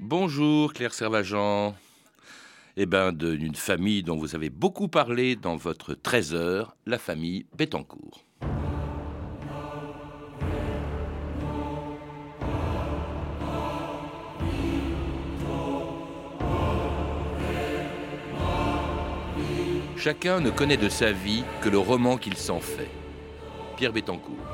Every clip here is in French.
Bonjour Claire Servagent. Eh bien, d'une famille dont vous avez beaucoup parlé dans votre 13 heures, la famille Bettencourt. Chacun ne connaît de sa vie que le roman qu'il s'en fait. Pierre Bettencourt. «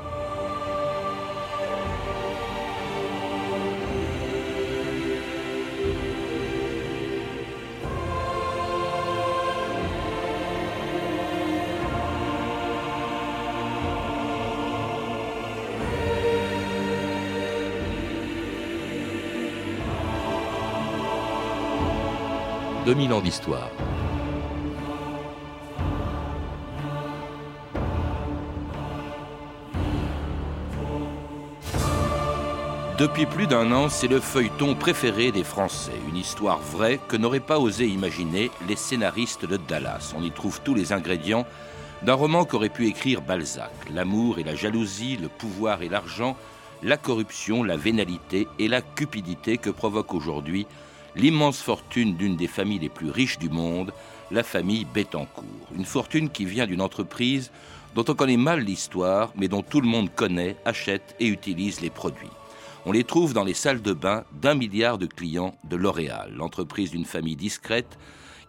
2000 ans d'histoire. Depuis plus d'un an, c'est le feuilleton préféré des Français, une histoire vraie que n'auraient pas osé imaginer les scénaristes de Dallas. On y trouve tous les ingrédients d'un roman qu'aurait pu écrire Balzac. L'amour et la jalousie, le pouvoir et l'argent, la corruption, la vénalité et la cupidité que provoque aujourd'hui l'immense fortune d'une des familles les plus riches du monde, la famille Bettencourt. Une fortune qui vient d'une entreprise dont on connaît mal l'histoire, mais dont tout le monde connaît, achète et utilise les produits. On les trouve dans les salles de bain d'un milliard de clients de L'Oréal, l'entreprise d'une famille discrète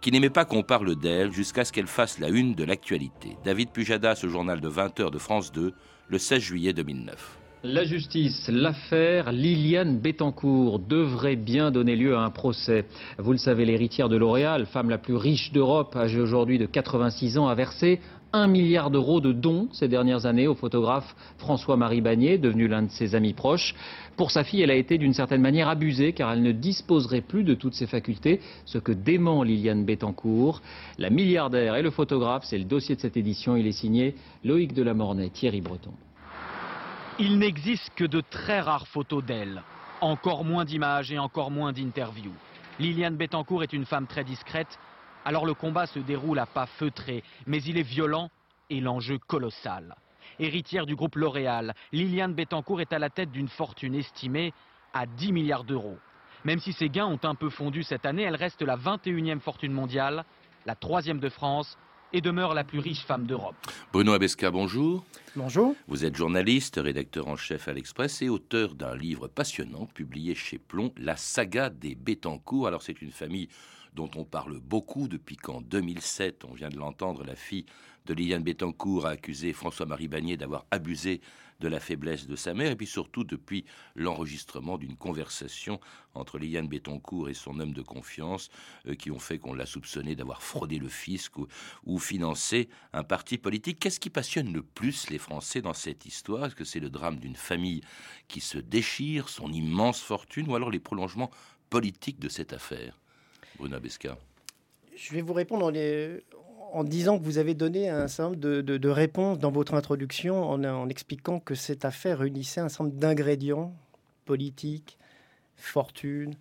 qui n'aimait pas qu'on parle d'elle jusqu'à ce qu'elle fasse la une de l'actualité. David Pujadas, au journal de 20h de France 2, le 16 juillet 2009. La justice, l'affaire Liliane Bettencourt devrait bien donner lieu à un procès. Vous le savez, l'héritière de L'Oréal, femme la plus riche d'Europe, âgée aujourd'hui de 86 ans, a versé 1 milliard d'euros de dons ces dernières années au photographe François-Marie Bagné, devenu l'un de ses amis proches. Pour sa fille, elle a été d'une certaine manière abusée car elle ne disposerait plus de toutes ses facultés, ce que dément Liliane Bettencourt. La milliardaire et le photographe, c'est le dossier de cette édition. Il est signé Loïc Delamornay, Thierry Breton. Il n'existe que de très rares photos d'elle, encore moins d'images et encore moins d'interviews. Liliane Bettencourt est une femme très discrète, alors le combat se déroule à pas feutrés, mais il est violent et l'enjeu colossal. Héritière du groupe L'Oréal, Liliane Bettencourt est à la tête d'une fortune estimée à 10 milliards d'euros. Même si ses gains ont un peu fondu cette année, elle reste la 21e fortune mondiale, la troisième de France et demeure la plus riche femme d'Europe. Bruno Abesca, bonjour. Bonjour. Vous êtes journaliste, rédacteur en chef à l'Express et auteur d'un livre passionnant publié chez Plomb, La saga des Bettencourt. Alors c'est une famille dont on parle beaucoup depuis qu'en 2007, on vient de l'entendre, la fille de Liliane Bettencourt a accusé François-Marie Bagné d'avoir abusé de la faiblesse de sa mère, et puis surtout depuis l'enregistrement d'une conversation entre Liliane Bettencourt et son homme de confiance, euh, qui ont fait qu'on l'a soupçonné d'avoir fraudé le fisc ou, ou, financé un parti politique. Qu'est-ce qui passionne le plus les Français dans cette histoire? Est-ce que c'est le drame d'une famille qui se déchire, son immense fortune, ou alors les prolongements politiques de cette affaire? Bruna Besca. Je vais vous répondre disant que vous avez donné un certain nombre de, réponses dans votre introduction en, expliquant que cette affaire réunissait un certain nombre d'ingrédients politiques, fortune,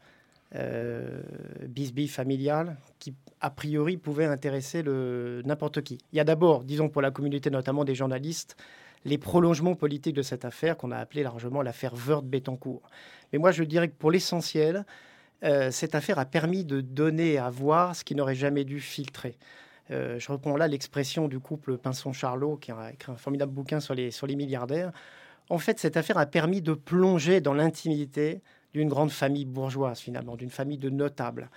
euh, bisbille familiale, qui a priori pouvaient intéresser n'importe qui. Il y a d'abord, disons pour la communauté notamment des journalistes, les prolongements politiques de cette affaire qu'on a appelé largement l'affaire Wörth-Bettencourt. Mais moi je dirais que pour l'essentiel, euh, cette affaire a permis de donner à voir ce qui n'aurait jamais dû filtrer. Euh, je reprends là l'expression du couple Pinson-Charlot, qui a écrit un formidable bouquin sur les, sur les milliardaires. En fait, cette affaire a permis de plonger dans l'intimité d'une grande famille bourgeoise, finalement, d'une famille de notables.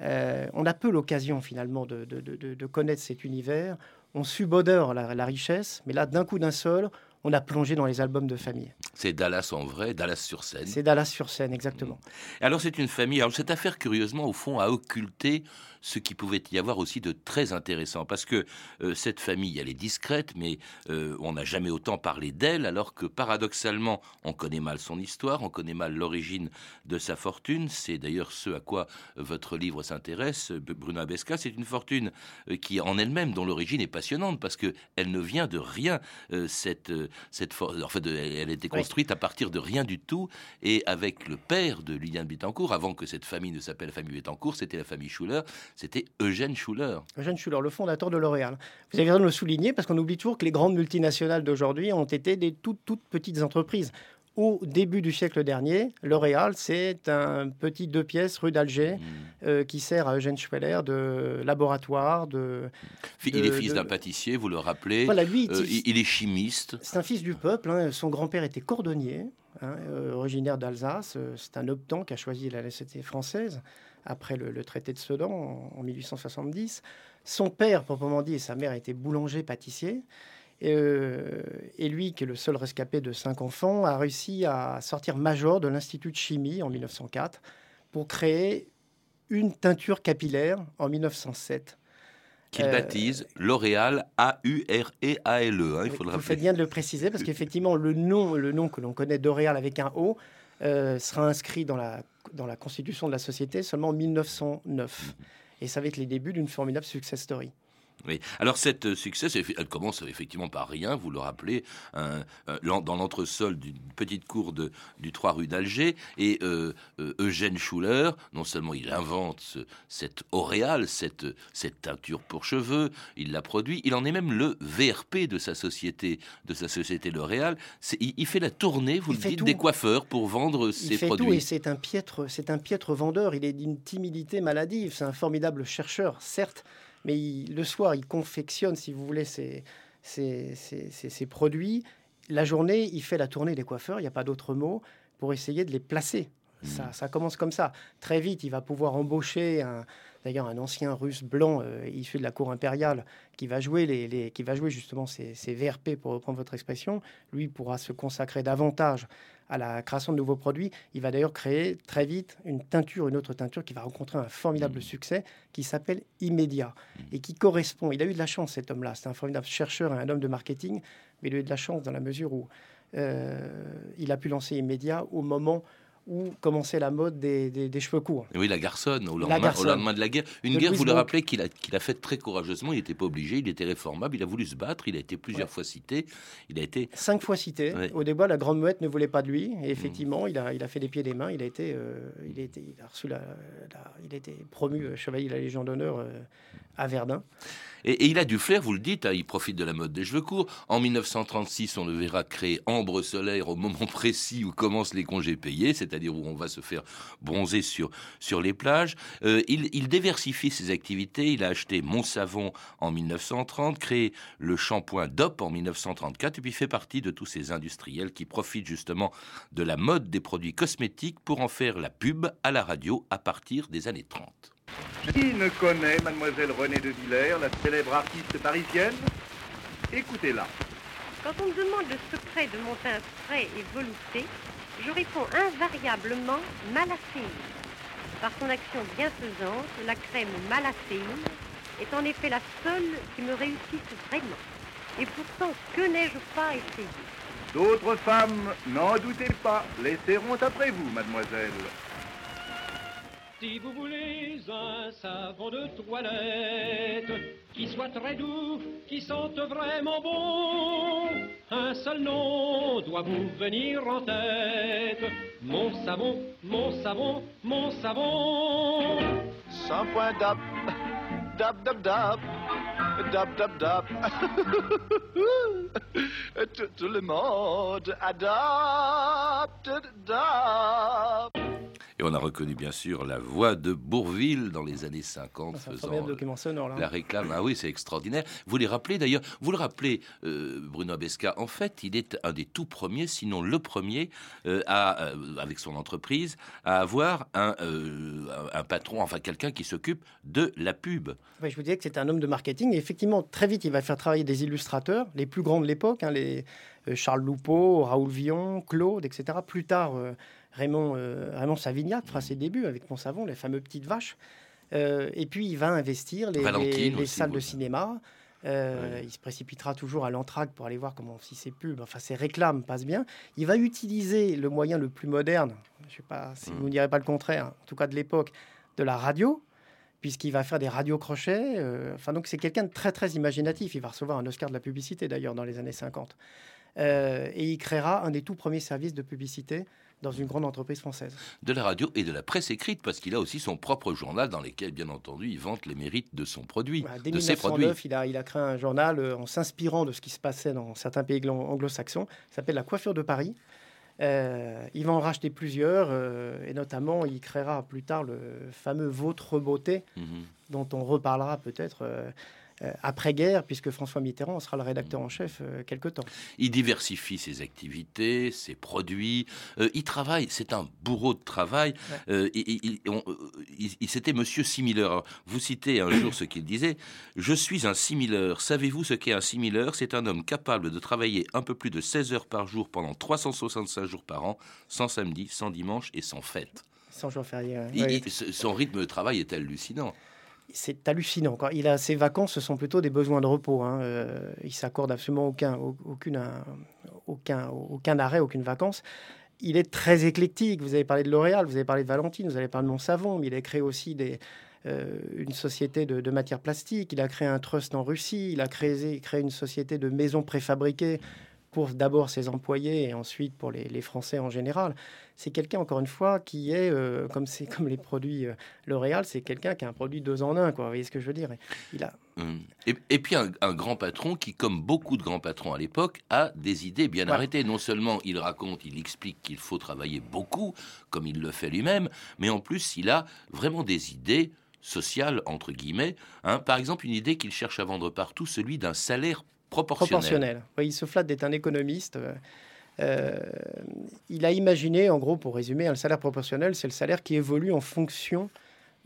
Euh, on a peu l'occasion, finalement, de, de, connaître cet univers. On subodore la, la richesse, mais là, d'un coup d'un seul, on a plongé dans les albums de famille. C'est Dallas en vrai, Dallas sur scène. C'est Dallas sur scène, exactement. Alors c'est une famille. Alors cette affaire, curieusement, au fond, a occulté ce qui pouvait y avoir aussi de très intéressant. Parce que euh, cette famille, elle est discrète, mais euh, on n'a jamais autant parlé d'elle, alors que paradoxalement, on connaît mal son histoire, on connaît mal l'origine de sa fortune. C'est d'ailleurs ce à quoi votre livre s'intéresse, Bruno Abesca. C'est une fortune euh, qui, en elle-même, dont l'origine est passionnante, parce que elle ne vient de rien. cette, cette en fait, elle a été construite à partir de rien du tout, et avec le père de Liliane Bittencourt, avant que cette famille ne s'appelle la famille Bittencourt, c'était la famille Schuller c'était Eugène Schuller. Eugène Schuller, le fondateur de L'Oréal. Vous avez raison de le souligner parce qu'on oublie toujours que les grandes multinationales d'aujourd'hui ont été des toutes, toutes petites entreprises. au début du siècle dernier, L'Oréal, c'est un petit deux pièces rue d'Alger mmh. euh, qui sert à Eugène Schweller de laboratoire. De, il est fils d'un pâtissier, vous le rappelez. Voilà, lui, euh, il est chimiste. C'est un fils du peuple. Hein. Son grand-père était cordonnier, hein, euh, originaire d'Alsace. C'est un optant qui a choisi la laïcité française après le, traité de Sedan en, en 1870. Son père, proprement dit, et sa mère étaient boulanger-pâtissier. Euh, et lui, qui est le seul rescapé de cinq enfants, a réussi à sortir major de l'Institut de chimie en 1904 pour créer une teinture capillaire en 1907 qu'il euh, baptise L'Oréal A-U-R-E-A-L-E. Hein, il faut le rappeler. Vous faites bien de le préciser parce qu'effectivement, le nom, le nom que l'on connaît d'Oréal avec un O euh, sera inscrit dans la, dans la constitution de la société seulement en 1909. Mhm. Et ça va être les débuts d'une formidable success story. Oui. Alors, cette euh, succès, elle commence effectivement par rien, vous le rappelez, dans l'entresol d'une petite cour de, du 3 rue d'Alger. Et euh, euh, Eugène Schuller, non seulement il invente cette auréale, cette, cette teinture pour cheveux, il la produit, il en est même le VRP de sa société, de sa société L'Oréal. Il, il, fait la tournée, vous le dites, des coiffeurs pour vendre ses il fait produits. Tout et c'est un piètre, c'est un piètre vendeur. Il est d'une timidité maladive. C'est un formidable chercheur, certes mais le soir, il confectionne, si vous voulez, ses, produits. La journée, il fait la tournée des coiffeurs, il n'y a pas d'autre mot, pour essayer de les placer. Ça, mmh. ça, commence comme ça. Très vite, il va pouvoir embaucher un, d'ailleurs un ancien russe blanc euh, issu de la cour impériale qui va jouer, les, qui va jouer justement ces, ces, VRP, pour reprendre votre expression. Lui pourra se consacrer davantage à la création de nouveaux produits. Il va d'ailleurs créer très vite une teinture, une autre teinture qui va rencontrer un formidable mmh. succès qui s'appelle Immédiat mmh. et qui correspond. Il a eu de la chance, cet homme-là. C'est un formidable chercheur et un homme de marketing, mais il a eu de la chance dans la mesure où euh, il a pu lancer Immédiat au moment où commençait la mode des, cheveux courts. Oui, la garçonne, au lendemain, de la guerre. Une guerre, vous le rappelez, qu'il a, qu'il a faite très courageusement. Il n'était pas obligé, il était réformable, il a voulu se battre, il a été plusieurs fois cité. Il a été... Cinq fois cité. Au début, la Grande Muette ne voulait pas de lui. Et effectivement, il, a, il a fait des pieds et des mains. Il a été, euh, il a été, il a reçu la, il a été promu euh, chevalier de la Légion d'honneur euh, à Verdun. Et, il a du flair, vous le dites, hein, il profite de la mode des cheveux courts. En 1936, on le verra créer Ambre Solaire au moment précis où commencent les congés payés, c'est-à-dire où on va se faire bronzer sur, sur les plages. Euh, il, il, diversifie ses activités. Il a acheté Savon en 1930, créé le shampoing DOP en 1934, et puis fait partie de tous ces industriels qui profitent justement de la mode des produits cosmétiques pour en faire la pub à la radio à partir des années 30. Qui ne connaît mademoiselle Renée de Villers, la célèbre artiste parisienne? Écoutez-la. Quand on me demande le secret de mon teint frais et velouté, je réponds invariablement malacéine. Par son action bienfaisante, la crème malacéine est en effet la seule qui me réussisse vraiment. Et pourtant, que n'ai-je pas essayé? D'autres femmes, n'en doutez pas, laisseront après vous, mademoiselle. Si vous voulez un savon de toilette qui soit très doux, qui sente vraiment bon, un seul nom doit vous venir en tête. Mon savon, mon savon, mon savon. Shampoing dab, dab dab dab, dab dab dab. tout, le monde adapte dab. Et on a reconnu bien sûr la voix de Bourville dans les années 50 ah, faisant document sonore, là. la réclame. Ah oui, c'est extraordinaire. Vous les rappelez d'ailleurs, vous le rappelez, euh, Bruno Abesca, en fait, il est un des tout premiers, sinon le premier, euh, à, euh, avec son entreprise, à avoir un, un patron, enfin quelqu'un qui s'occupe de la pub. je vous disais que c'est un homme de marketing. Et effectivement, très vite, il va faire travailler des illustrateurs, les plus grands de l'époque, hein, les Charles Loupeau, Raoul Vion, Claude, etc. Plus tard, Raymond, euh, Raymond Savignac fera ses débuts avec Mon Savon, les fameux petites vaches. Euh, et puis il va investir les, salles de cinéma. Euh, il se précipitera toujours à l'entraque pour aller voir comment si ses pubs, enfin ses réclames passent bien. Il va utiliser le moyen le plus moderne, je ne sais pas si hmm. vous ne direz pas le contraire, en tout cas de l'époque, de la radio, puisqu'il va faire des radios crochets. enfin donc c'est quelqu'un de très très imaginatif. Il va recevoir un Oscar de la publicité d'ailleurs dans les années 50. et il créera un des tout premiers services de publicité dans une grande entreprise française. De la radio et de la presse écrite, parce qu'il a aussi son propre journal dans lequel, bien entendu, il vante les mérites de son produit, bah, dès de 1909, ses produits. Il a, il a créé un journal euh, en s'inspirant de ce qui se passait dans certains pays anglo-saxons, s'appelle La coiffure de Paris. Euh, il va en racheter plusieurs, euh, et notamment, il créera plus tard le fameux Vôtre Beauté, Mhm. dont on reparlera peut-être euh, après-guerre, puisque François Mitterrand sera le rédacteur en chef euh, quelque temps. Il diversifie ses activités, ses produits. Euh, il travaille, c'est un bourreau de travail. Euh, il il- euh, C'était Monsieur Simileur. Alors, Vous citez un jour ce qu'il disait Je suis un simileur. Savez-vous ce qu'est un simileur C'est un homme capable de travailler un peu plus de 16 heures par jour pendant 365 jours par an, sans samedi, sans dimanche et sans fête. Sans jour férié. ouais. Ouais. son rythme de travail est hallucinant. C'est hallucinant. Quand il a ses vacances, ce sont plutôt des besoins de repos. Hein. Euh, il s'accorde absolument aucun, au- aucune, un- aucun, aucun arrêt, aucune vacance. Il est très éclectique. Vous avez parlé de L'Oréal, vous avez parlé de Valentine, vous avez parlé de Mont-Savon, mais il a créé aussi euh, une société de, matières plastiques. Il a créé un trust en Russie. Il a créé une société de maisons préfabriquées pour d'abord ses employés et ensuite pour les, les Français en général. C'est quelqu'un, encore une fois, qui est, euh, comme, c'est, comme les produits euh, L'Oréal, c'est quelqu'un qui a un produit deux en un. Quoi. Vous voyez ce que je veux dire? Il a, Hum. Et, et puis un, un grand patron qui, comme beaucoup de grands patrons à l'époque, a des idées bien Voilà. arrêtées. Non seulement il raconte, il explique qu'il faut travailler beaucoup, comme il le fait lui-même, mais en plus il a vraiment des idées sociales, entre guillemets. hein. Par exemple, une idée qu'il cherche à vendre partout, celui d'un salaire proportionnel. proportionnel. Oui, il se flatte d'être un économiste. euh, euh, il a imaginé, en gros, pour résumer, un salaire proportionnel, c'est le salaire qui évolue en fonction,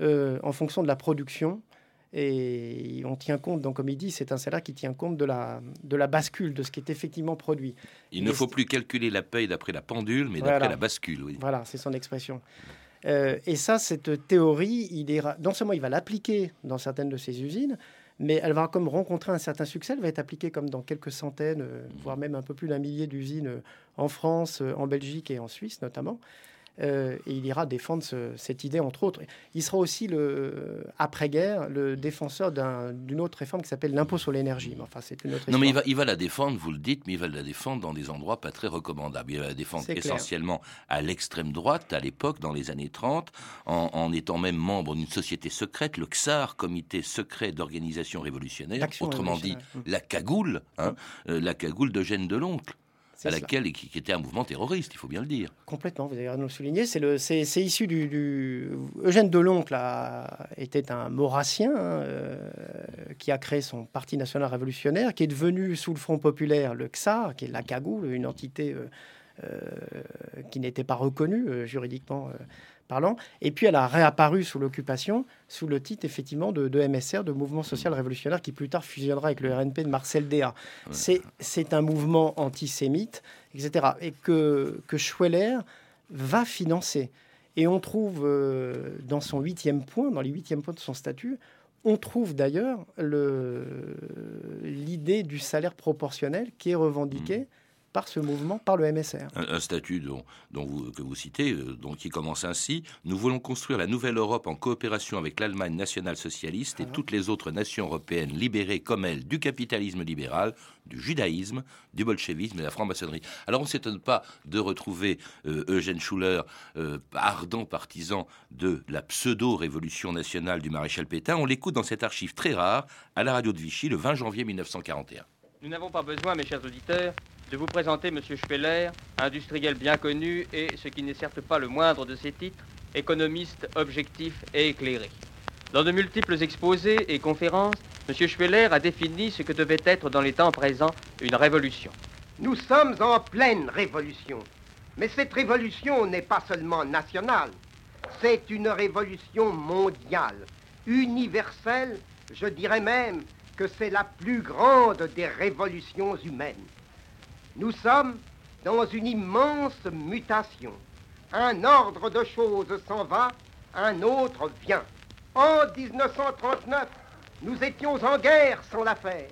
euh, en fonction de la production. Et on tient compte, donc comme il dit, c'est un salaire qui tient compte de la, de la bascule, de ce qui est effectivement produit. Il ne faut plus calculer la paye d'après la pendule, mais Voilà. d'après la bascule. Oui. Voilà, c'est son expression. Euh, et ça, cette théorie, il ira, non seulement il va l'appliquer dans certaines de ses usines, mais elle va comme rencontrer un certain succès. Elle va être appliquée comme dans quelques centaines, euh, voire même un peu plus d'un millier d'usines euh, en France, euh, en Belgique et en Suisse notamment. Euh, et il ira défendre ce- cette idée, entre autres. Il sera aussi, le, après-guerre, le défenseur d'un- d'une autre réforme qui s'appelle l'impôt sur l'énergie. Mais enfin, c'est une autre Non, mais il va, il va la défendre, vous le dites, mais il va la défendre dans des endroits pas très recommandables. Il va la défendre essentiellement à l'extrême droite, à l'époque, dans les années 30, en, en étant même membre d'une société secrète, le XAR, Comité secret d'organisation révolutionnaire, autrement dit la cagoule, hein, euh, la cagoule d'Eugène Deloncle, à laquelle, et qui, qui était un mouvement terroriste, il faut bien le dire. Complètement, vous avez raison de le souligner. C'est, issu du, du- Eugène Deloncle a- était un maurassien hein, euh, qui a créé son Parti national révolutionnaire, qui est devenu sous le Front populaire le XAR, qui est la cagoule, une entité euh, euh, qui n'était pas reconnue juridiquement parlant. Et puis elle a réapparu sous l'occupation sous le titre effectivement de, de MSR, de Mouvement social révolutionnaire, qui plus tard fusionnera avec le RNP de Marcel. Ouais. C'est, un mouvement antisémite, etc. Et que, que Schweller va financer. Et on trouve euh, dans son huitième point, dans les huitièmes points de son statut, on trouve d'ailleurs le- l'idée du salaire proportionnel qui est revendiqué par ce mouvement, par le MSR. Un, un statut dont, dont vous, que vous citez, euh, donc, qui commence ainsi Nous voulons construire la nouvelle Europe en coopération avec l'Allemagne nationale-socialiste et Ah. toutes les autres nations européennes libérées comme elle du capitalisme libéral, du judaïsme, du bolchevisme et de la franc-maçonnerie. Alors on ne s'étonne pas de retrouver euh, Eugène Schuller, euh, ardent partisan de la pseudo-révolution nationale du maréchal Pétain. On l'écoute dans cet archive très rare à la radio de Vichy le 20 janvier 1941. Nous n'avons pas besoin, mes chers auditeurs, de vous présenter M. Speller, industriel bien connu et, ce qui n'est certes pas le moindre de ses titres, économiste objectif et éclairé. Dans de multiples exposés et conférences, M. Speller a défini ce que devait être dans les temps présents une révolution. Nous sommes en pleine révolution. Mais cette révolution n'est pas seulement nationale, c'est une révolution mondiale, universelle, je dirais même que c'est la plus grande des révolutions humaines. Nous sommes dans une immense mutation. Un ordre de choses s'en va, un autre vient. En 1939, nous étions en guerre sans la faire,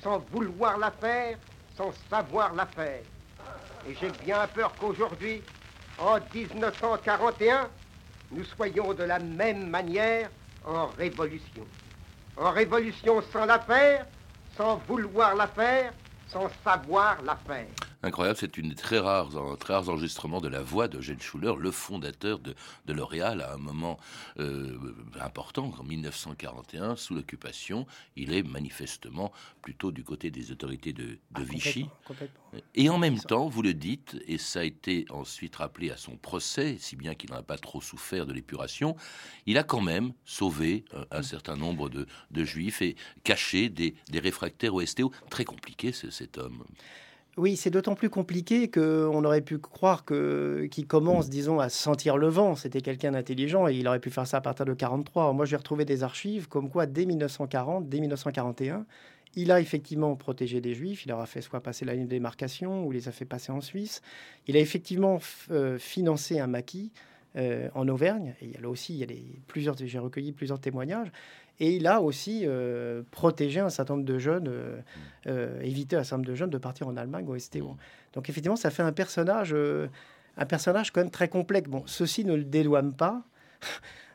sans vouloir la faire, sans savoir la faire. Et j'ai bien peur qu'aujourd'hui, en 1941, nous soyons de la même manière en révolution. En révolution sans la faire, sans vouloir la faire, sans savoir la faire. Incroyable, c'est une des très rares, très rares enregistrements de la voix d'Eugène Schuller, le fondateur de, de L'Oréal, à un moment euh, important, en 1941, sous l'occupation. Il est manifestement plutôt du côté des autorités de, Ah, Vichy. complètement. Et en même temps, vous le dites, et ça a été ensuite rappelé à son procès, si bien qu'il n'en a pas trop souffert de l'épuration, il a quand même sauvé euh, un certain nombre de, de juifs et caché des, des réfractaires au STO. Très compliqué, ce- cet homme. Oui, c'est d'autant plus compliqué qu'on aurait pu croire que qu'il commence, disons, à sentir le vent. C'était quelqu'un d'intelligent et il aurait pu faire ça à partir de 43. Moi, j'ai retrouvé des archives comme quoi, dès 1940, dès 1941, il a effectivement protégé des juifs. Il leur a fait soit passer la ligne de démarcation ou les a fait passer en Suisse. Il a effectivement euh, financé un maquis euh, en Auvergne. Et il y a là aussi, il y a des, plusieurs, j'ai recueilli plusieurs témoignages. Et il a aussi euh, protégé un certain nombre de jeunes, euh, euh, évité un certain nombre de jeunes de partir en Allemagne au STO. Donc effectivement, ça fait un personnage, un personnage quand même très complexe. Bon, ceci ne le dédouane pas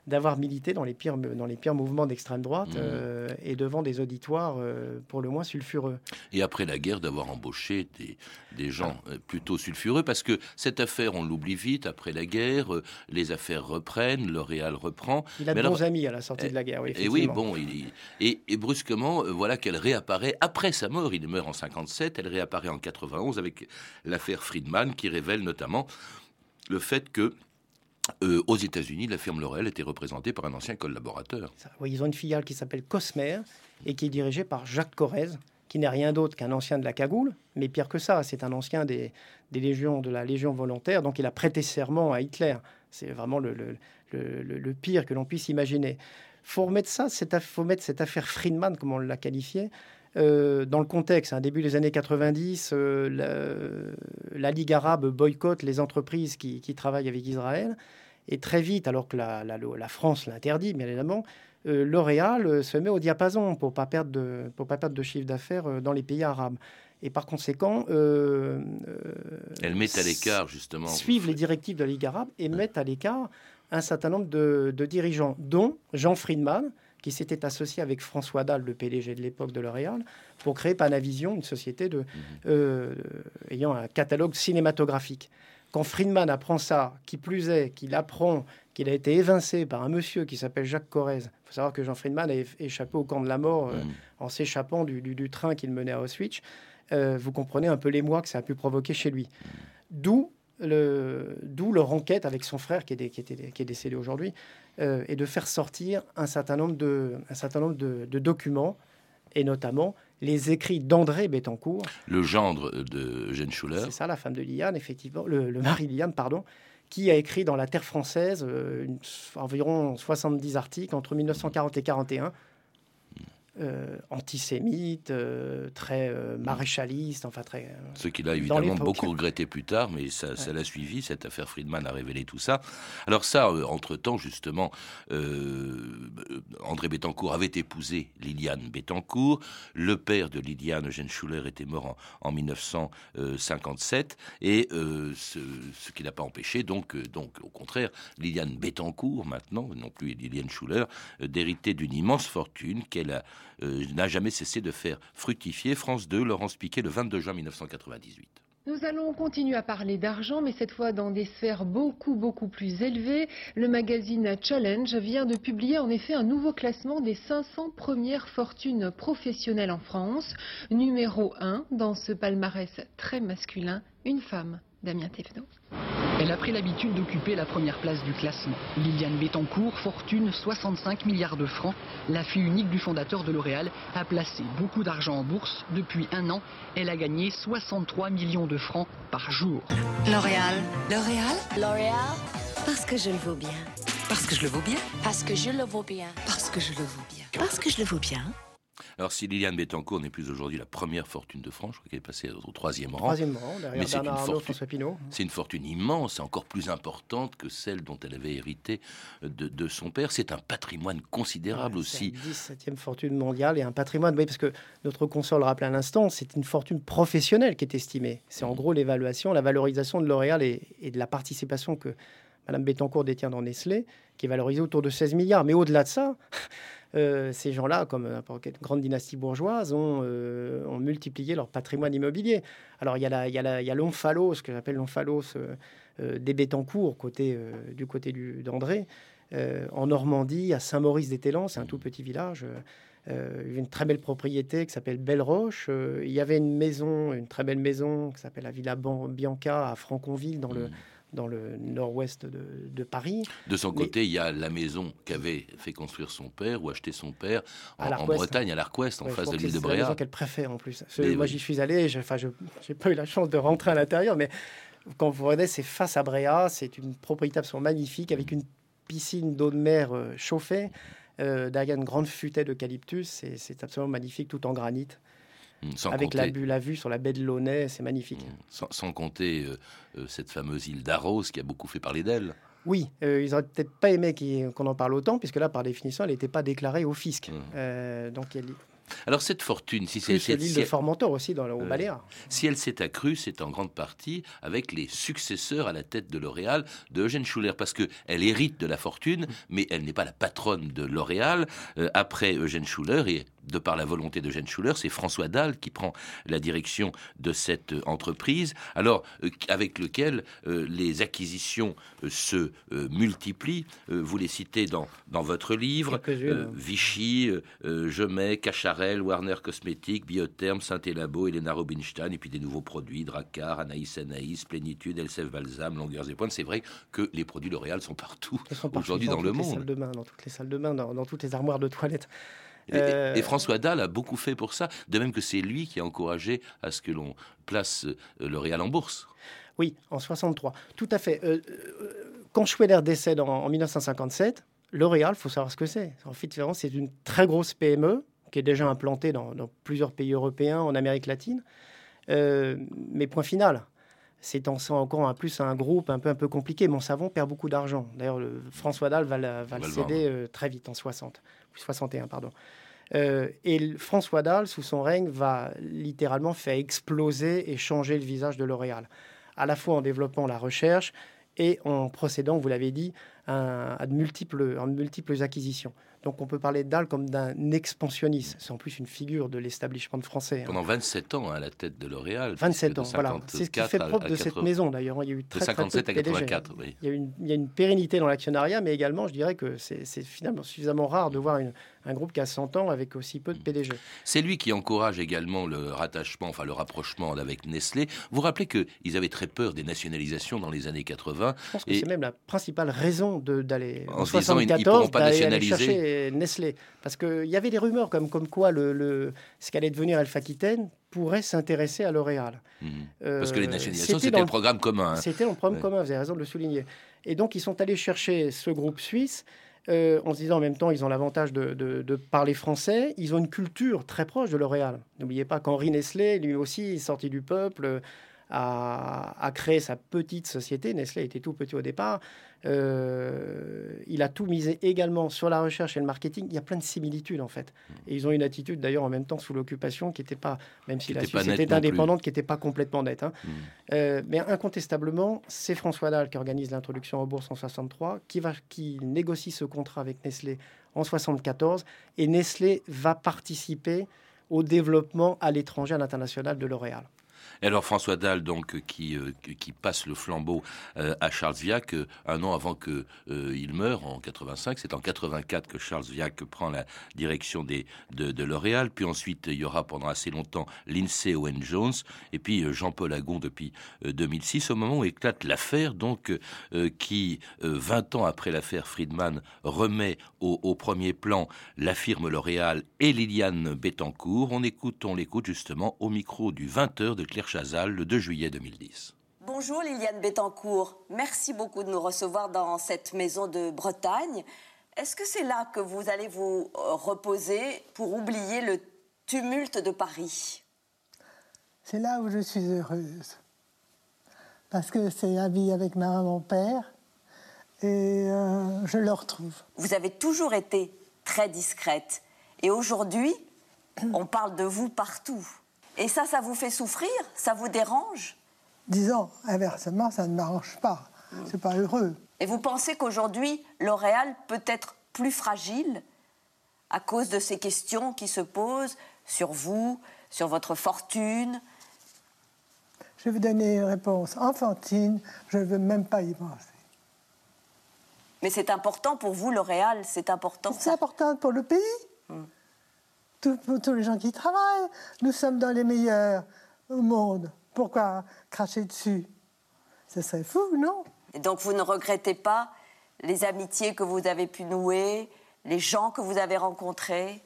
d'avoir milité dans les pires, dans les pires mouvements d'extrême droite Mmh. euh, et devant des auditoires euh, pour le moins sulfureux. Et après la guerre, d'avoir embauché des, des gens euh, plutôt sulfureux, parce que cette affaire, on l'oublie vite, après la guerre, euh, les affaires reprennent, L'Oréal reprend. Il a de bons amis à la sortie de la guerre. Oui, Et oui, effectivement. bon, il- il- et, et brusquement, voilà qu'elle réapparaît après sa mort. Il meurt en 57, elle réapparaît en 91 avec l'affaire Friedman, qui révèle notamment le fait que euh, aux États-Unis, la firme L'Oréal était représentée par un ancien collaborateur. Ils ont une filiale qui s'appelle Cosmer et qui est dirigée par Jacques Corrèze, qui n'est rien d'autre qu'un ancien de la cagoule, mais pire que ça, c'est un ancien des, légions de la Légion volontaire, donc il a prêté serment à Hitler. C'est vraiment le, pire que l'on puisse imaginer. Faut remettre ça, cette, faut mettre cette affaire Friedman, comme on l'a qualifiée, euh, dans le contexte. Un début des années 90, euh, la, la Ligue arabe boycotte les entreprises qui, qui travaillent avec Israël. Et très vite, alors que la, la- la France l'interdit, bien évidemment, euh, L'Oréal se met au diapason pour pas perdre de, pour pas perdre de chiffre d'affaires dans les pays arabes. Et par conséquent, Elle met à l'écart, justement. suivent les directives de la Ligue arabe et mettent à l'écart un certain nombre de, de dirigeants, dont Jean Friedman, qui s'était associé avec François Dalle, le PDG de l'époque de L'Oréal, pour créer Panavision, une société de, euh, ayant un catalogue cinématographique. Quand Friedman apprend ça, qui plus est, qu'il apprend qu'il a été évincé par un monsieur qui s'appelle Jacques Corrèze. Il faut savoir que Jean Friedman a échappé au camp de la mort euh, en s'échappant du, du- du train qu'il menait à Auschwitz. Euh, vous comprenez un peu l'émoi que ça a pu provoquer chez lui. D'où le, d'où leur enquête avec son frère qui est, dé- qui était- qui est décédé aujourd'hui, euh, et de faire sortir un certain nombre de, un certain nombre de, de documents, et notamment les écrits d'André Bettencourt, Le gendre de Eugène Schuller. c'est ça, la femme de Liliane, effectivement, le, le mari de Liliane, pardon, qui a écrit dans La Terre française euh, une- environ 70 articles entre 1940 et 41, euh, antisémites, euh, très euh, maréchalistes, enfin très... Ce qu'il a évidemment beaucoup regretté plus tard, mais ça, l'a suivi. Cette affaire Friedman a révélé tout ça. Alors ça, entre-temps, justement, André Bettencourt avait épousé Liliane Bettencourt. Le père de Liliane, Eugène Schuller, était mort en, en 1957. Et ce, ce qui n'a pas empêché, donc, donc, au contraire, Liliane Bettencourt, maintenant, non plus Liliane Schuller, d'hériter d'une immense fortune qu'elle a, n'a jamais cessé de faire fructifier. France 2, Laurence Piquet, le 22 juin 1998. Nous allons continuer à parler d'argent, mais cette fois dans des sphères beaucoup, beaucoup plus élevées. Le magazine Challenge vient de publier en effet un nouveau classement des 500 premières fortunes professionnelles en France. Numéro 1 dans ce palmarès très masculin, une femme, Damien Thévenot. Elle a pris l'habitude d'occuper la première place du classement. Liliane Bettencourt, fortune 65 milliards de francs. La fille unique du fondateur de L'Oréal a placé beaucoup d'argent en bourse. Depuis un an, elle a gagné 63 millions de francs par jour. L'Oréal. L'Oréal? L'Oréal. Parce que je le vaux bien. Parce que je le vaux bien? Parce que je le vaux bien. Parce que je le vaux bien. Parce que je le vaux bien. Alors, si Liliane Bettencourt n'est plus aujourd'hui la première fortune de France, je crois qu'elle est passée au troisième rang. Troisième rang, derrière Bernard Arnault, fortune, François Pinault. c'est une fortune immense, encore plus importante que celle dont elle avait hérité de, de son père. C'est un patrimoine considérable aussi. C'est la 17e fortune mondiale et un patrimoine. Oui, parce que notre console le rappelait à l'instant, c'est une fortune professionnelle qui est estimée. C'est en gros l'évaluation, la valorisation de L'Oréal et, et de la participation que Madame Bettencourt détient dans Nestlé, qui est valorisée autour de 16 milliards. Mais au-delà de ça, euh, ces gens-là, comme n'importe quelle grande dynastie bourgeoise, ont, euh, multiplié leur patrimoine immobilier. Alors il y a, l'omphalos, ce que j'appelle l'omphalos euh, des Bétancourt, du côté d'André, en Normandie, à Saint-Maurice-des-Télans, c'est un tout petit village. une très belle propriété qui s'appelle Belle Roche. il y avait une maison, une très belle maison qui s'appelle la Villa Bianca à Franconville, dans le, dans le nord-ouest de, Paris. De son côté, il y a la maison qu'avait fait construire son père ou acheté son père en, Bretagne, à l'Arquest, en face de l'île de Bréa. C'est la maison qu'elle préfère en plus. moi, j'y suis allé, je n'ai pas eu la chance de rentrer à l'intérieur, mais quand vous regardez, c'est face à Bréa, c'est une propriété absolument magnifique avec une piscine d'eau de mer euh, chauffée, euh, derrière une grande futaie d'eucalyptus, c'est absolument magnifique, tout en granit. Mmh, Avec la, la, vue sur la baie de Launay, c'est magnifique. Mmh, sans, compter euh, euh, cette fameuse île d'Arros qui a beaucoup fait parler d'elle. Oui, euh, ils auraient peut-être pas aimé qu'on en parle autant, puisque là, par définition, elle n'était pas déclarée au fisc. Mmh. donc, elle, alors cette fortune, si c'est l'île de Formentor aussi dans le haut Si elle s'est accrue, c'est en grande partie avec les successeurs à la tête de L'Oréal de Eugène Schuller, parce que elle hérite de la fortune, mais elle n'est pas la patronne de L'Oréal. Euh, après Eugène Schuller et de par la volonté d'Eugène Schuller, c'est François Dalle qui prend la direction de cette entreprise, alors euh, avec lequel euh, les acquisitions se multiplient. vous les citez dans, dans votre livre Vichy, Gemet, Cacharet, Warner Cosmetics, Biotherm, Saint-Élabo, Elena Robinstein, et puis des nouveaux produits, Dracar, Anaïs Anaïs, Plénitude, Elsef Balsam, Longueurs et Pointes. C'est vrai que les produits L'Oréal sont partout aujourd'hui dans, le monde. Dans toutes les salles de bain, dans, toutes les armoires de toilettes. Et, euh, François Dalle a beaucoup fait pour ça, de même que c'est lui qui a encouragé à ce que l'on place euh, L'Oréal en bourse. Oui, en 63, tout à fait. Euh, quand Schweller décède en, en 1957, L'Oréal, il faut savoir ce que c'est. En fait, c'est une très grosse PME qui est déjà implanté dans, plusieurs pays européens, en Amérique latine. Euh, mais point final, c'est encore un plus un groupe un peu, un peu compliqué. Mon savon perd beaucoup d'argent. D'ailleurs, François Dalle va, le céder euh, très vite, en 60, 61, pardon. Euh, et François Dalle, sous son règne, va littéralement faire exploser et changer le visage de L'Oréal, à la fois en développant la recherche et en procédant, vous l'avez dit, à, de multiples, à de multiples acquisitions. Donc on peut parler d'Al comme d'un expansionniste. C'est en plus une figure de l'establishment français. Hein. Pendant 27 ans à la tête de L'Oréal. 27 ans, voilà. C'est ce qui fait propre de cette maison d'ailleurs. Il y a eu très, de 57 à 84, oui. Il y, a une, il y a une pérennité dans l'actionnariat, mais également, je dirais que c'est finalement suffisamment rare de voir une, un groupe qui a 100 ans avec aussi peu de PDG. C'est lui qui encourage également le rattachement, enfin le rapprochement avec Nestlé. Vous rappelez qu'ils avaient très peur des nationalisations dans les années 80. Je pense que c'est même la principale raison d'aller en, en 74 d'aller chercher Nestlé. Parce qu'il y avait des rumeurs comme, comme quoi le, le ce qu'allait devenir Alpha Aquitaine pourrait s'intéresser à L'Oréal. Mmh. Parce que les euh, nationalisations, c'était le programme commun. Hein. C'était le programme commun, vous avez raison de le souligner. Et donc, ils sont allés chercher ce groupe suisse euh, en se disant en même temps, ils ont l'avantage de, parler français. Ils ont une culture très proche de L'Oréal. N'oubliez pas qu'Henri Nestlé, lui aussi, sorti du peuple, a, créé sa petite société. Nestlé était tout petit au départ. Euh, il a tout misé également sur la recherche et le marketing. Il y a plein de similitudes en fait. Et ils ont une attitude d'ailleurs en même temps sous l'occupation qui n'était pas, même si la Suisse était indépendante, qui n'était pas complètement nette. Hein. Hmm. Euh, mais incontestablement, c'est François Dalle qui organise l'introduction en bourse en 63, qui, va, qui négocie ce contrat avec Nestlé en 74, et Nestlé va participer au développement à l'étranger, à l'international de L'Oréal. Alors François Dalle, donc, qui, euh, qui passe le flambeau euh, à Charles Viac euh, un an avant que il meure en 85. C'est en 84 que Charles Viac prend la direction des, de, L'Oréal. Puis ensuite, il y aura pendant assez longtemps Lindsay Owen Jones et puis Jean-Paul Agon depuis 2006, au moment où éclate l'affaire, donc, qui, 20 ans après l'affaire Friedman, remet au, au, premier plan la firme L'Oréal et Liliane Bettencourt. On écoute, on l'écoute justement au micro du 20h de Claire Chazal le 2 juillet 2010. Bonjour Liliane Bettencourt, merci beaucoup de nous recevoir dans cette maison de Bretagne. Est-ce que c'est là que vous allez vous euh, reposer pour oublier le tumulte de Paris? C'est là où je suis heureuse. Parce que c'est la vie avec ma maman-père et euh, je le retrouve. Vous avez toujours été très discrète et aujourd'hui, on parle de vous partout. Et ça, ça vous fait souffrir? Ça vous dérange? Disons, inversement, ça ne m'arrange pas. C'est pas heureux. Et vous pensez qu'aujourd'hui, L'Oréal peut être plus fragile à cause de ces questions qui se posent sur vous, sur votre fortune? Je vais vous donner une réponse enfantine, je ne veux même pas y penser. Mais c'est important pour vous, L'Oréal, c'est important. C'est important pour le pays. Hmm. Tous les gens qui travaillent. Nous sommes dans les meilleurs au monde. Pourquoi cracher dessus? Ce serait fou, non? Et donc vous ne regrettez pas les amitiés que vous avez pu nouer, les gens que vous avez rencontrés?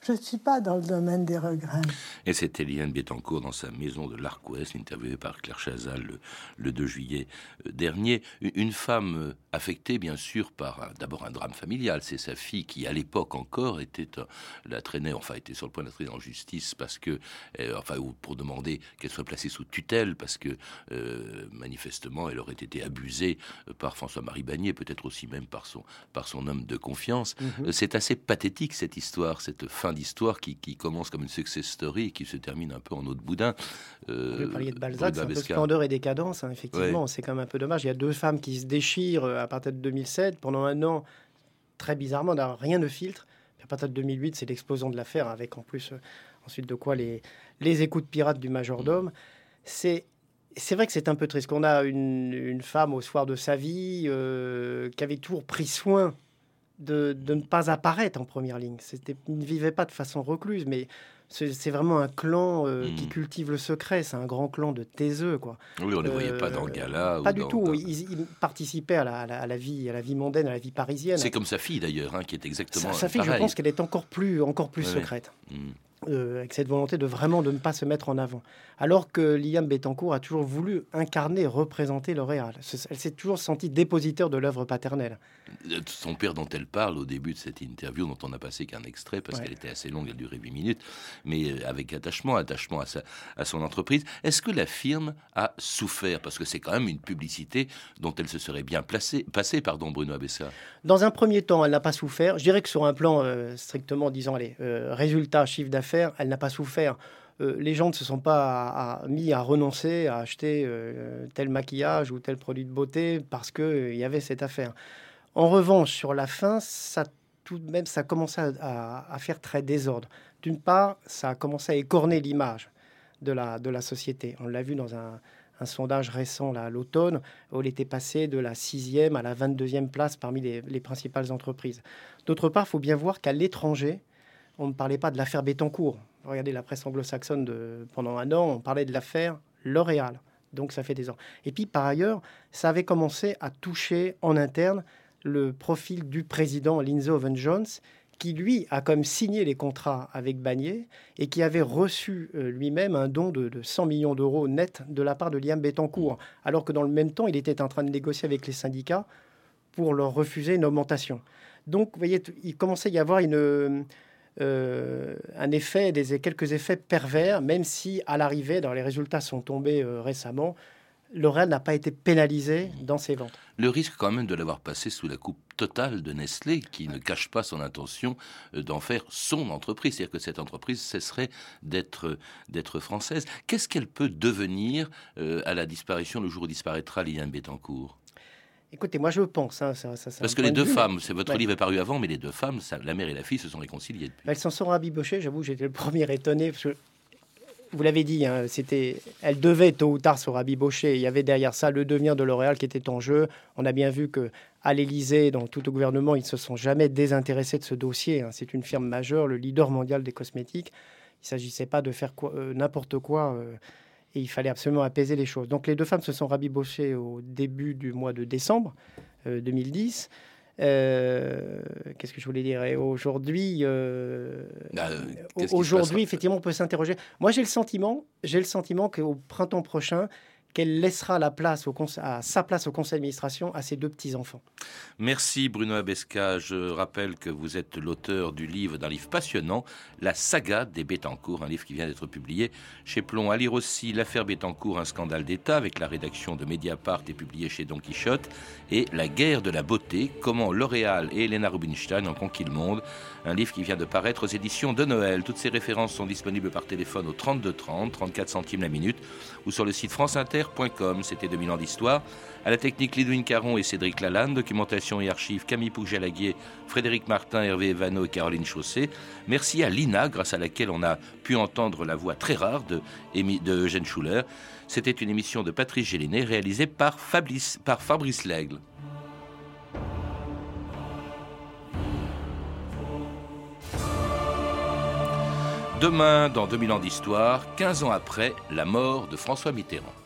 Je ne suis pas dans le domaine des regrets. Et c'était Liane Bettencourt dans sa maison de l'Arc-Ouest, interviewée par Claire Chazal le, 2 juillet euh, dernier. Une femme euh, affectée, bien sûr, par d'abord un drame familial. C'est sa fille qui, à l'époque encore, était la traînait, enfin, était sur le point d'être en justice parce que, euh, enfin, pour demander qu'elle soit placée sous tutelle parce que, manifestement, elle aurait été abusée par François-Marie Bagné, peut-être aussi même par son, par son homme de confiance. Mhm. C'est assez pathétique, cette histoire, cette fin d'histoire qui, commence comme une success story et qui se termine un peu en eau de boudin. Euh, Vous parliez de Balzac, c'est un peu splendeur et décadence, hein, effectivement. C'est quand même un peu dommage. Il y a deux femmes qui se déchirent euh, à partir de 2007. Pendant un an, très bizarrement, rien ne filtre. à partir de 2008, c'est l'explosion de l'affaire, avec en plus, euh, ensuite de quoi, les, les écoutes pirates du majordome. C'est c'est vrai que c'est un peu triste qu'on a une, femme au soir de sa vie qui avait toujours pris soin de, ne pas apparaître en première ligne. C'était, ils ne vivaient pas de façon recluse, mais c'est vraiment un clan euh, qui hmm. cultive le secret. C'est un grand clan de taiseux, quoi. Oui, on ne les voyait pas dans le euh, gala. Pas du tout. Ils, participaient à la, vie, à la vie mondaine, à la vie parisienne. C'est comme sa fille d'ailleurs, hein, qui est exactement. Sa, fille, je pense qu'elle est encore plus, encore plus secrète. Hmm. Euh, avec cette volonté de vraiment de ne pas se mettre en avant. Alors que Liam Bettencourt a toujours voulu incarner, représenter L'Oréal. Elle s'est toujours sentie dépositeur de l'œuvre paternelle. Euh, son père dont elle parle au début de cette interview, dont on n'a passé qu'un extrait parce qu'elle était assez longue, elle durait 8 minutes, mais euh, avec attachement, attachement à, sa, à son entreprise. Est-ce que la firme a souffert? Parce que c'est quand même une publicité dont elle se serait bien placée, passée, pardon, Bruno Abessa. Dans un premier temps, elle n'a pas souffert. Je dirais que sur un plan strictement, disons, allez, résultat, chiffre d'affaires, elle n'a pas souffert. Euh, les gens ne se sont pas mis à renoncer à acheter euh, tel maquillage ou tel produit de beauté parce qu'il euh, y avait cette affaire. En revanche, sur la fin, ça tout de même, ça a commencé à, faire très désordre. D'une part, ça a commencé à écorner l'image de la, société. On l'a vu dans un, sondage récent à l'automne, où elle était passée de la sixième à la 22e place parmi les, les principales entreprises. D'autre part, il faut bien voir qu'à l'étranger, on ne parlait pas de l'affaire Bettencourt. Regardez la presse anglo-saxonne de, pendant un an, on parlait de l'affaire L'Oréal. Donc ça fait des ans. Et puis par ailleurs, ça avait commencé à toucher en interne le profil du président Lindsay Owen-Jones, qui lui a comme signé les contrats avec Bagné et qui avait reçu euh, lui-même un don de, 100 millions d'euros net de la part de Liam Bettencourt, alors que dans le même temps, il était en train de négocier avec les syndicats pour leur refuser une augmentation. Donc, vous voyez, il commençait à y avoir une, euh, un effet, des, quelques effets pervers, même si à l'arrivée, dans les résultats sont tombés euh, récemment, L'Oréal n'a pas été pénalisé dans ses ventes. Le risque quand même de l'avoir passé sous la coupe totale de Nestlé, qui ne cache pas son intention euh, d'en faire son entreprise, c'est-à-dire que cette entreprise cesserait d'être française. Qu'est-ce qu'elle peut devenir à la disparition, le jour où disparaîtra Liliane Bettencourt? Écoutez, moi je pense. Hein, Parce que les deux femmes, c'est votre livre est paru avant, mais les deux femmes, la mère et la fille, se sont réconciliées depuis. Elles s'en sont rabibochées. J'avoue, j'étais le premier étonné. Parce que, vous l'avez dit, hein, c'était, elles devaient tôt ou tard se rabibocher. Il y avait derrière ça le devenir de L'Oréal qui était en jeu. On a bien vu que à l'Élysée, dans tout le gouvernement, ils ne se sont jamais désintéressés de ce dossier. Hein. C'est une firme majeure, le leader mondial des cosmétiques. Il ne s'agissait pas de faire euh, n'importe quoi. Euh, et il fallait absolument apaiser les choses. Donc les deux femmes se sont rabibochées au début du mois de décembre 2010. Euh, euh, qu'est-ce que je voulais dire? Aujourd'hui, euh, bah, aujourd'hui, effectivement, on peut s'interroger. Moi, j'ai le sentiment, j'ai le sentiment qu'au printemps prochain, qu'elle laissera sa place au conseil d'administration à ses deux petits-enfants. Merci Bruno Abesca. Je rappelle que vous êtes l'auteur du livre, d'un livre passionnant, La saga des Bettencourt, un livre qui vient d'être publié chez Plomb. À lire aussi L'affaire Bettencourt, un scandale d'État, avec la rédaction de Mediapart et publié chez Don Quichotte, et La guerre de la beauté, comment L'Oréal et Elena Rubinstein ont conquis le monde, un livre qui vient de paraître aux éditions de Noël. Toutes ces références sont disponibles par téléphone au 32 30, 34 centimes la minute, ou sur le site France Inter C'était 2000 ans d'histoire. À la technique, Lidwin Caron et Cédric Lalanne. Documentation et archives, Camille Poujalaguier, Frédéric Martin, Hervé Evano et Caroline Chaussé. Merci à Lina, grâce à laquelle on a pu entendre la voix très rare de, de Eugène Schuller. C'était une émission de Patrice Gélinet réalisée par Fabrice, par Fabrice Lègle. Demain, dans 2000 ans d'histoire, 15 ans après la mort de François Mitterrand.